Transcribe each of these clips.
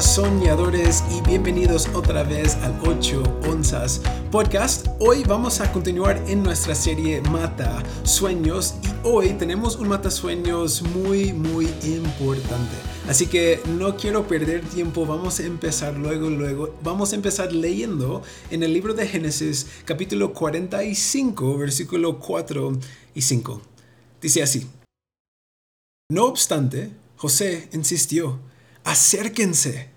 Soñadores y bienvenidos otra vez al 8 onzas podcast. Hoy vamos a continuar en nuestra serie Mata Sueños y hoy tenemos un mata sueños muy muy importante. Así que no quiero perder tiempo, vamos a empezar luego luego. Vamos a empezar leyendo en el libro de Génesis capítulo 45 versículo 4 y 5. Dice así. No obstante, José insistió acérquense.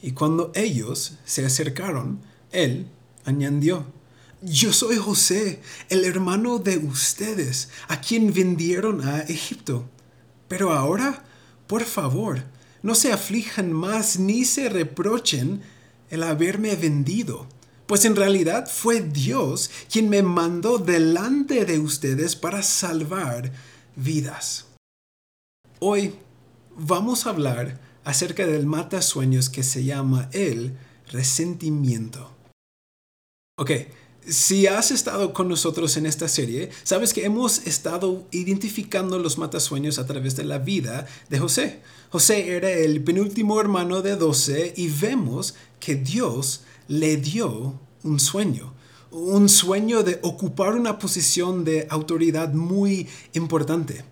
Y cuando ellos se acercaron, él añadió, yo soy José, el hermano de ustedes, a quien vendieron a Egipto. Pero ahora, por favor, no se aflijan más ni se reprochen el haberme vendido, pues en realidad fue Dios quien me mandó delante de ustedes para salvar vidas. Hoy vamos a hablar acerca del mata sueños que se llama el resentimiento. Ok, si has estado con nosotros en esta serie, sabes que hemos estado identificando los matasueños a través de la vida de José. José era el penúltimo hermano de doce y vemos que Dios le dio un sueño. Un sueño de ocupar una posición de autoridad muy importante.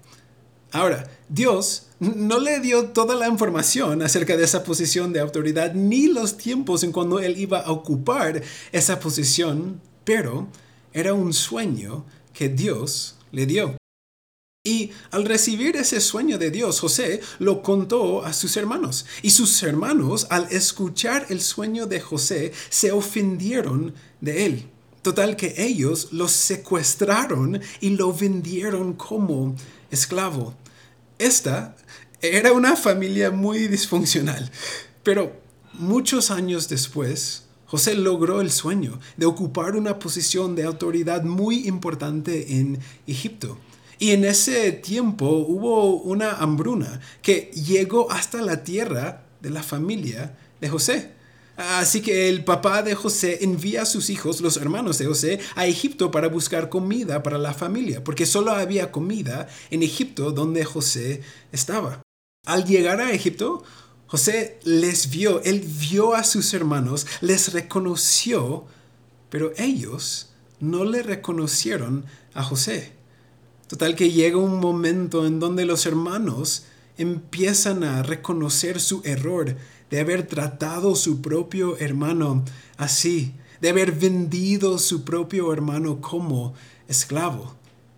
Ahora, Dios no le dio toda la información acerca de esa posición de autoridad ni los tiempos en cuando él iba a ocupar esa posición, pero era un sueño que Dios le dio. Y al recibir ese sueño de Dios, José lo contó a sus hermanos. Y sus hermanos, al escuchar el sueño de José, se ofendieron de él. Total que ellos lo secuestraron y lo vendieron como esclavo. Esta era una familia muy disfuncional, pero muchos años después, José logró el sueño de ocupar una posición de autoridad muy importante en Egipto. Y en ese tiempo hubo una hambruna que llegó hasta la tierra de la familia de José. Así que el papá de José envía a sus hijos, los hermanos de José, a Egipto para buscar comida para la familia, porque solo había comida en Egipto donde José estaba. Al llegar a Egipto, José les vio, él vio a sus hermanos, les reconoció, pero ellos no le reconocieron a José. Total que llega un momento en donde los hermanos empiezan a reconocer su error de haber tratado su propio hermano así, de haber vendido su propio hermano como esclavo.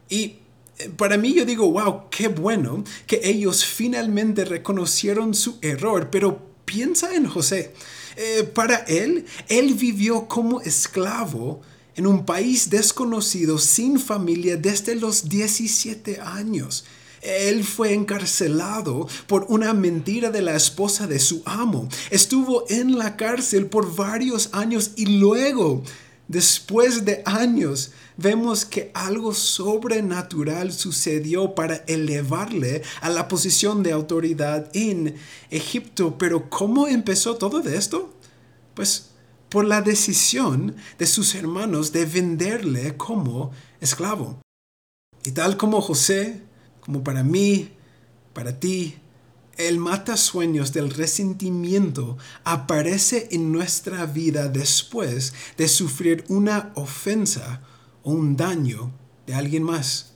Y eh, para mí yo digo, wow, qué bueno que ellos finalmente reconocieron su error, pero piensa en José. Eh, para él, él vivió como esclavo en un país desconocido, sin familia, desde los 17 años. Él fue encarcelado por una mentira de la esposa de su amo. Estuvo en la cárcel por varios años y luego, después de años, vemos que algo sobrenatural sucedió para elevarle a la posición de autoridad en Egipto. Pero ¿cómo empezó todo esto? Pues por la decisión de sus hermanos de venderle como esclavo. Y tal como José como para mí, para ti, el mata sueños del resentimiento aparece en nuestra vida después de sufrir una ofensa o un daño de alguien más.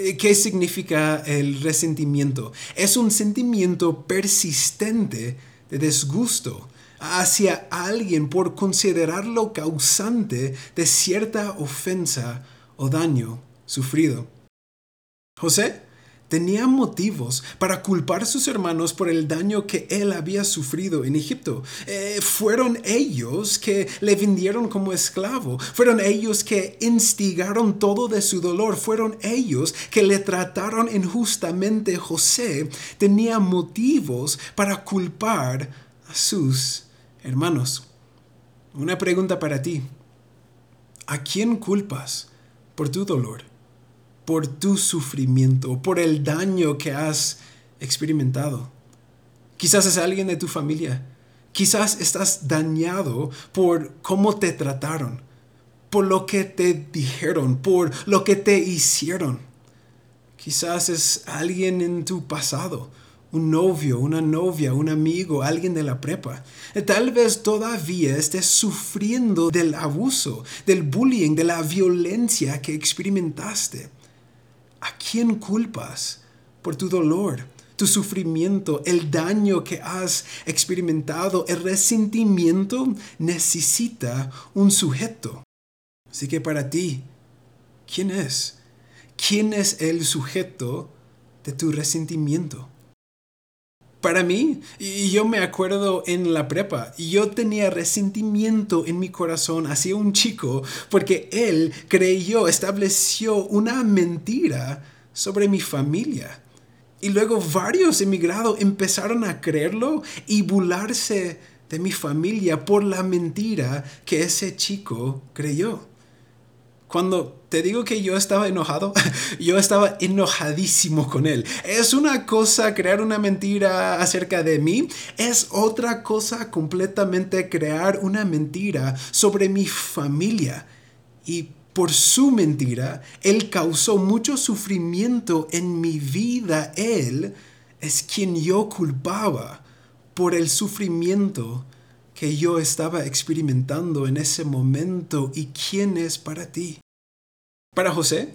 Eh, ¿Qué significa el resentimiento? Es un sentimiento persistente de disgusto hacia alguien por considerarlo causante de cierta ofensa o daño sufrido. José tenía motivos para culpar a sus hermanos por el daño que él había sufrido en Egipto. Eh, fueron ellos que le vendieron como esclavo. Fueron ellos que instigaron todo de su dolor. Fueron ellos que le trataron injustamente. José tenía motivos para culpar a sus hermanos. Una pregunta para ti. ¿A quién culpas por tu dolor? Por tu sufrimiento, por el daño que has experimentado. Quizás es alguien de tu familia. Quizás estás dañado por cómo te trataron, por lo que te dijeron, por lo que te hicieron. Quizás es alguien en tu pasado un novio, una novia, un amigo, alguien de la prepa. Tal vez todavía estés sufriendo del abuso, del bullying, de la violencia que experimentaste. ¿A quién culpas por tu dolor, tu sufrimiento, el daño que has experimentado? El resentimiento necesita un sujeto. Así que para ti, ¿quién es? ¿Quién es el sujeto de tu resentimiento? Para mí, yo me acuerdo en la prepa, yo tenía resentimiento en mi corazón hacia un chico porque él creyó, estableció una mentira sobre mi familia. Y luego varios emigrados empezaron a creerlo y burlarse de mi familia por la mentira que ese chico creyó. Cuando te digo que yo estaba enojado, yo estaba enojadísimo con él. Es una cosa crear una mentira acerca de mí, es otra cosa completamente crear una mentira sobre mi familia. Y por su mentira, él causó mucho sufrimiento en mi vida. Él es quien yo culpaba por el sufrimiento que yo estaba experimentando en ese momento y quién es para ti. Para José,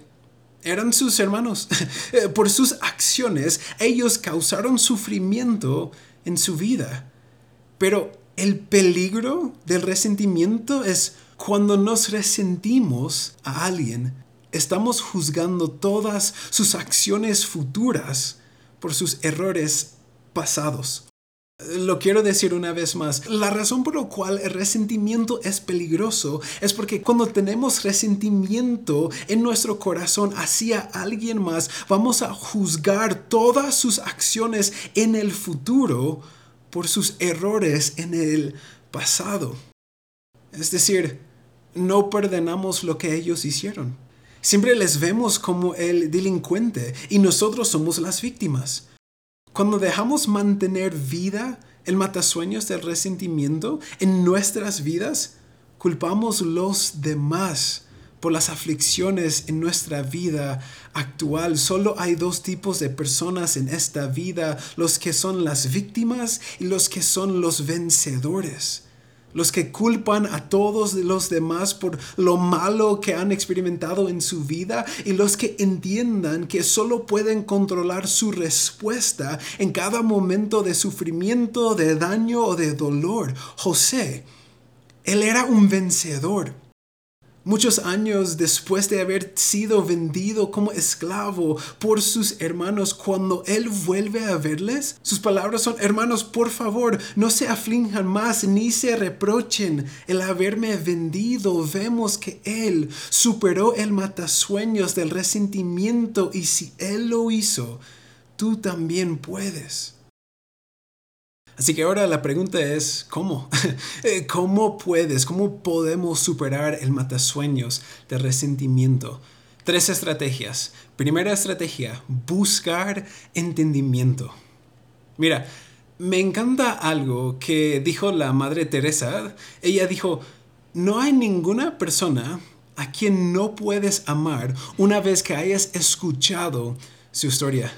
eran sus hermanos. Eh, por sus acciones, ellos causaron sufrimiento en su vida. Pero el peligro del resentimiento es cuando nos resentimos a alguien, estamos juzgando todas sus acciones futuras por sus errores pasados. Lo quiero decir una vez más, la razón por la cual el resentimiento es peligroso es porque cuando tenemos resentimiento en nuestro corazón hacia alguien más, vamos a juzgar todas sus acciones en el futuro por sus errores en el pasado. Es decir, no perdonamos lo que ellos hicieron. Siempre les vemos como el delincuente y nosotros somos las víctimas. Cuando dejamos mantener vida el matasueños del resentimiento en nuestras vidas, culpamos los demás por las aflicciones en nuestra vida actual. Solo hay dos tipos de personas en esta vida, los que son las víctimas y los que son los vencedores los que culpan a todos los demás por lo malo que han experimentado en su vida y los que entiendan que solo pueden controlar su respuesta en cada momento de sufrimiento, de daño o de dolor. José, él era un vencedor Muchos años después de haber sido vendido como esclavo por sus hermanos, cuando él vuelve a verles, sus palabras son, hermanos, por favor, no se aflinjan más ni se reprochen el haberme vendido. Vemos que él superó el matasueños del resentimiento y si él lo hizo, tú también puedes. Así que ahora la pregunta es, ¿cómo? Eh, ¿Cómo puedes, cómo podemos superar el matasueños de resentimiento? Tres estrategias. Primera estrategia, buscar entendimiento. Mira, me encanta algo que dijo la Madre Teresa. Ella dijo, no hay ninguna persona a quien no puedes amar una vez que hayas escuchado su historia.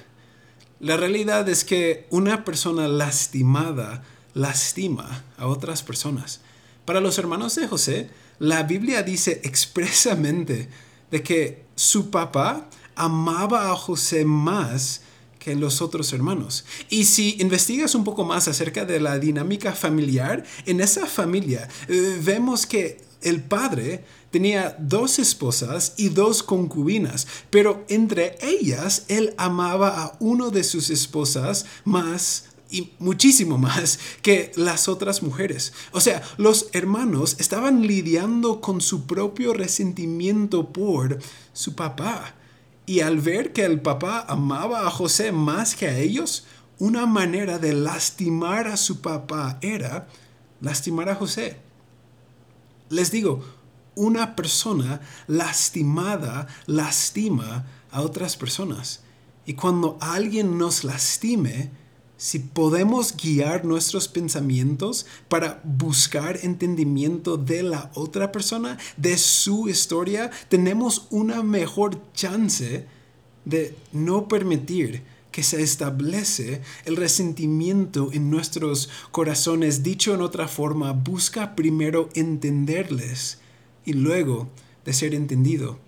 La realidad es que una persona lastimada lastima a otras personas. Para los hermanos de José, la Biblia dice expresamente de que su papá amaba a José más que los otros hermanos. Y si investigas un poco más acerca de la dinámica familiar, en esa familia eh, vemos que el padre tenía dos esposas y dos concubinas, pero entre ellas él amaba a uno de sus esposas más y muchísimo más que las otras mujeres. O sea, los hermanos estaban lidiando con su propio resentimiento por su papá. Y al ver que el papá amaba a José más que a ellos, una manera de lastimar a su papá era lastimar a José. Les digo, una persona lastimada lastima a otras personas. Y cuando alguien nos lastime, si podemos guiar nuestros pensamientos para buscar entendimiento de la otra persona, de su historia, tenemos una mejor chance de no permitir que se establece el resentimiento en nuestros corazones. Dicho en otra forma, busca primero entenderles y luego de ser entendido.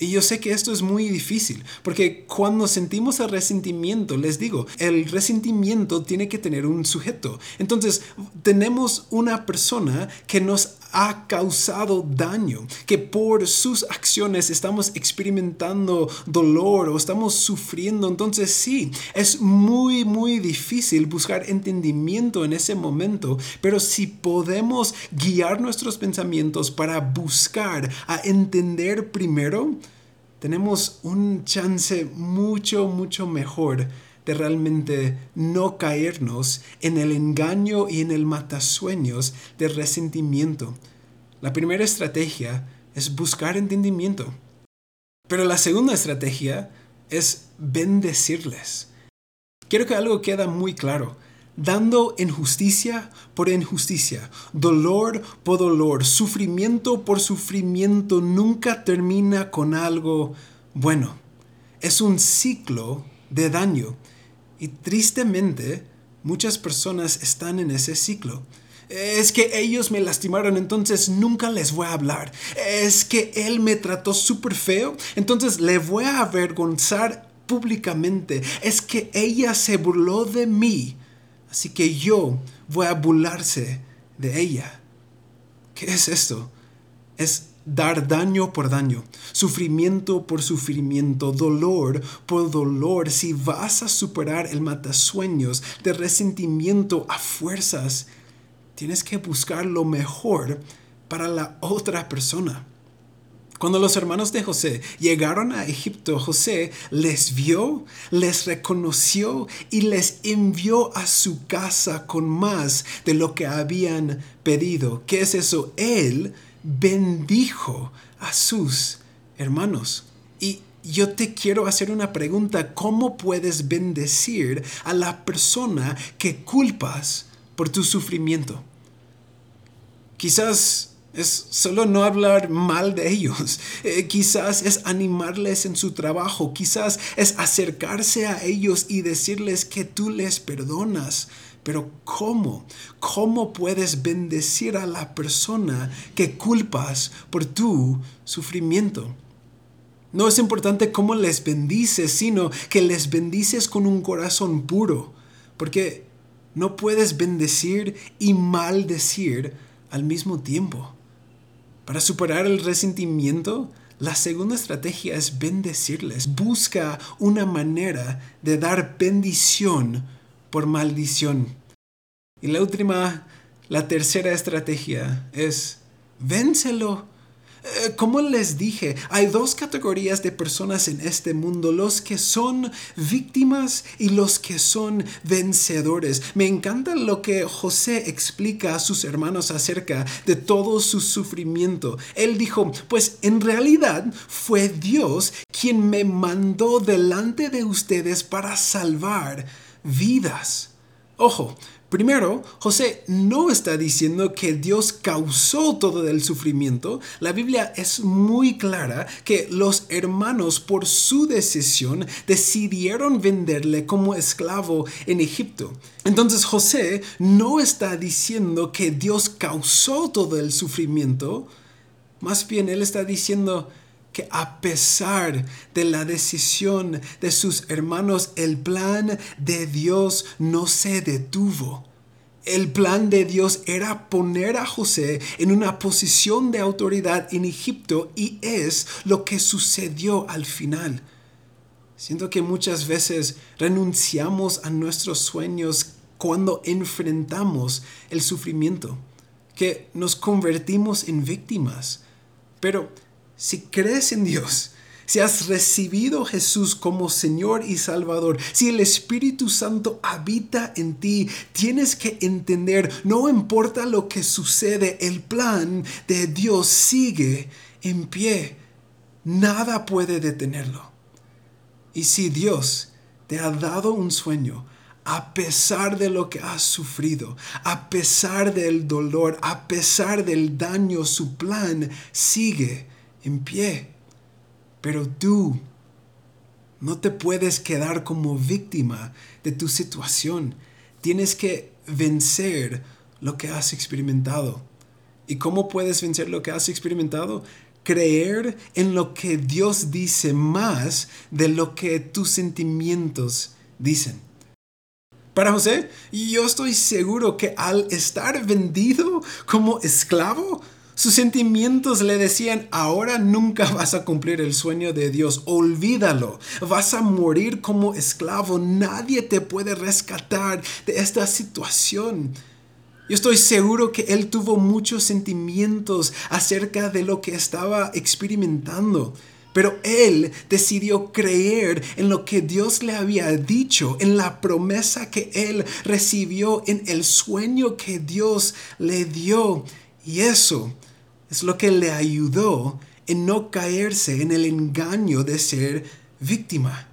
Y yo sé que esto es muy difícil, porque cuando sentimos el resentimiento, les digo, el resentimiento tiene que tener un sujeto. Entonces, tenemos una persona que nos ha causado daño, que por sus acciones estamos experimentando dolor o estamos sufriendo. Entonces sí, es muy, muy difícil buscar entendimiento en ese momento, pero si podemos guiar nuestros pensamientos para buscar a entender primero, tenemos un chance mucho, mucho mejor de realmente no caernos en el engaño y en el matasueños de resentimiento. La primera estrategia es buscar entendimiento. Pero la segunda estrategia es bendecirles. Quiero que algo quede muy claro. Dando injusticia por injusticia, dolor por dolor, sufrimiento por sufrimiento, nunca termina con algo bueno. Es un ciclo de daño y tristemente, muchas personas están en ese ciclo. Es que ellos me lastimaron, entonces nunca les voy a hablar. Es que él me trató súper feo, entonces le voy a avergonzar públicamente. Es que ella se burló de mí, así que yo voy a burlarse de ella. ¿Qué es esto? Es dar daño por daño, sufrimiento por sufrimiento, dolor por dolor. Si vas a superar el matasueños de resentimiento a fuerzas, tienes que buscar lo mejor para la otra persona. Cuando los hermanos de José llegaron a Egipto, José les vio, les reconoció y les envió a su casa con más de lo que habían pedido. ¿Qué es eso? Él bendijo a sus hermanos. Y yo te quiero hacer una pregunta. ¿Cómo puedes bendecir a la persona que culpas por tu sufrimiento? Quizás es solo no hablar mal de ellos. Eh, quizás es animarles en su trabajo. Quizás es acercarse a ellos y decirles que tú les perdonas. Pero ¿cómo? ¿Cómo puedes bendecir a la persona que culpas por tu sufrimiento? No es importante cómo les bendices, sino que les bendices con un corazón puro. Porque no puedes bendecir y maldecir al mismo tiempo. Para superar el resentimiento, la segunda estrategia es bendecirles. Busca una manera de dar bendición por maldición. Y la última, la tercera estrategia es vénselo. Eh, como les dije, hay dos categorías de personas en este mundo, los que son víctimas y los que son vencedores. Me encanta lo que José explica a sus hermanos acerca de todo su sufrimiento. Él dijo, pues en realidad fue Dios quien me mandó delante de ustedes para salvar vidas. Ojo, Primero, José no está diciendo que Dios causó todo el sufrimiento. La Biblia es muy clara que los hermanos por su decisión decidieron venderle como esclavo en Egipto. Entonces José no está diciendo que Dios causó todo el sufrimiento. Más bien él está diciendo que a pesar de la decisión de sus hermanos, el plan de Dios no se detuvo. El plan de Dios era poner a José en una posición de autoridad en Egipto y es lo que sucedió al final. Siento que muchas veces renunciamos a nuestros sueños cuando enfrentamos el sufrimiento, que nos convertimos en víctimas. Pero si crees en Dios, si has recibido Jesús como Señor y Salvador, si el Espíritu Santo habita en ti, tienes que entender, no importa lo que sucede, el plan de Dios sigue en pie. Nada puede detenerlo. Y si Dios te ha dado un sueño, a pesar de lo que has sufrido, a pesar del dolor, a pesar del daño, su plan sigue en pie. Pero tú No te puedes quedar como víctima de tu situación. Tienes que vencer lo que has experimentado. ¿Y cómo puedes vencer lo que has experimentado? Creer en lo que Dios dice más de lo que tus sentimientos dicen. Para José, yo estoy seguro que al estar vendido como esclavo, sus sentimientos le decían, ahora nunca vas a cumplir el sueño de Dios, olvídalo, vas a morir como esclavo, nadie te puede rescatar de esta situación. Yo estoy seguro que él tuvo muchos sentimientos acerca de lo que estaba experimentando. Pero él decidió creer en lo que Dios le había dicho, en la promesa que él recibió, en el sueño que Dios le dio. Y eso es lo que le ayudó en no caerse en el engaño de ser víctima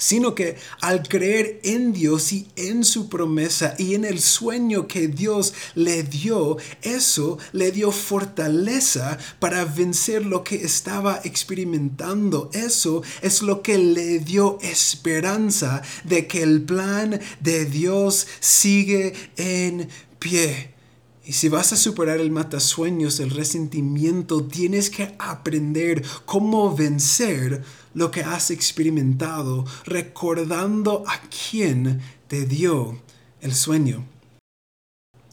sino que al creer en Dios y en su promesa y en el sueño que Dios le dio, eso le dio fortaleza para vencer lo que estaba experimentando. Eso es lo que le dio esperanza de que el plan de Dios sigue en pie. Y si vas a superar el matasueños, el resentimiento, tienes que aprender cómo vencer lo que has experimentado, recordando a quién te dio el sueño.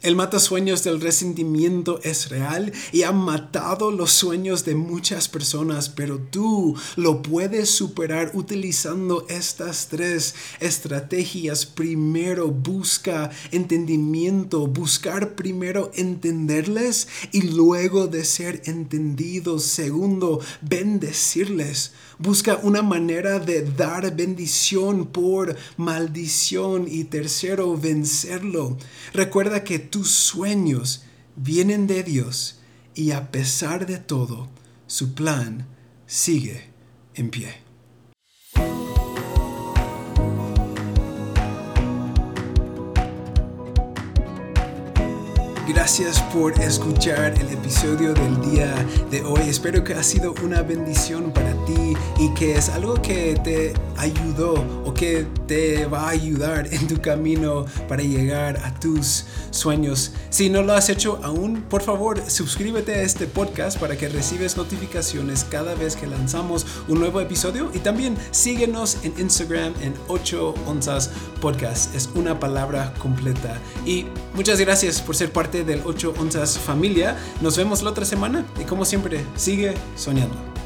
El matasueños del resentimiento es real y ha matado los sueños de muchas personas, pero tú lo puedes superar utilizando estas tres estrategias. Primero, busca entendimiento, buscar primero entenderles y luego de ser entendidos. Segundo, bendecirles. Busca una manera de dar bendición por maldición. Y tercero, vencerlo. Recuerda que tus sueños vienen de Dios y a pesar de todo, su plan sigue en pie. Gracias por escuchar el episodio del día de hoy. Espero que ha sido una bendición para ti y que es algo que te ayudó o que te va a ayudar en tu camino para llegar a tus sueños. Si no lo has hecho aún, por favor, suscríbete a este podcast para que recibes notificaciones cada vez que lanzamos un nuevo episodio y también síguenos en Instagram en 8 onzas podcast. Es una palabra completa. Y muchas gracias por ser parte del 8 onzas familia. Nos vemos la otra semana y como siempre, sigue soñando.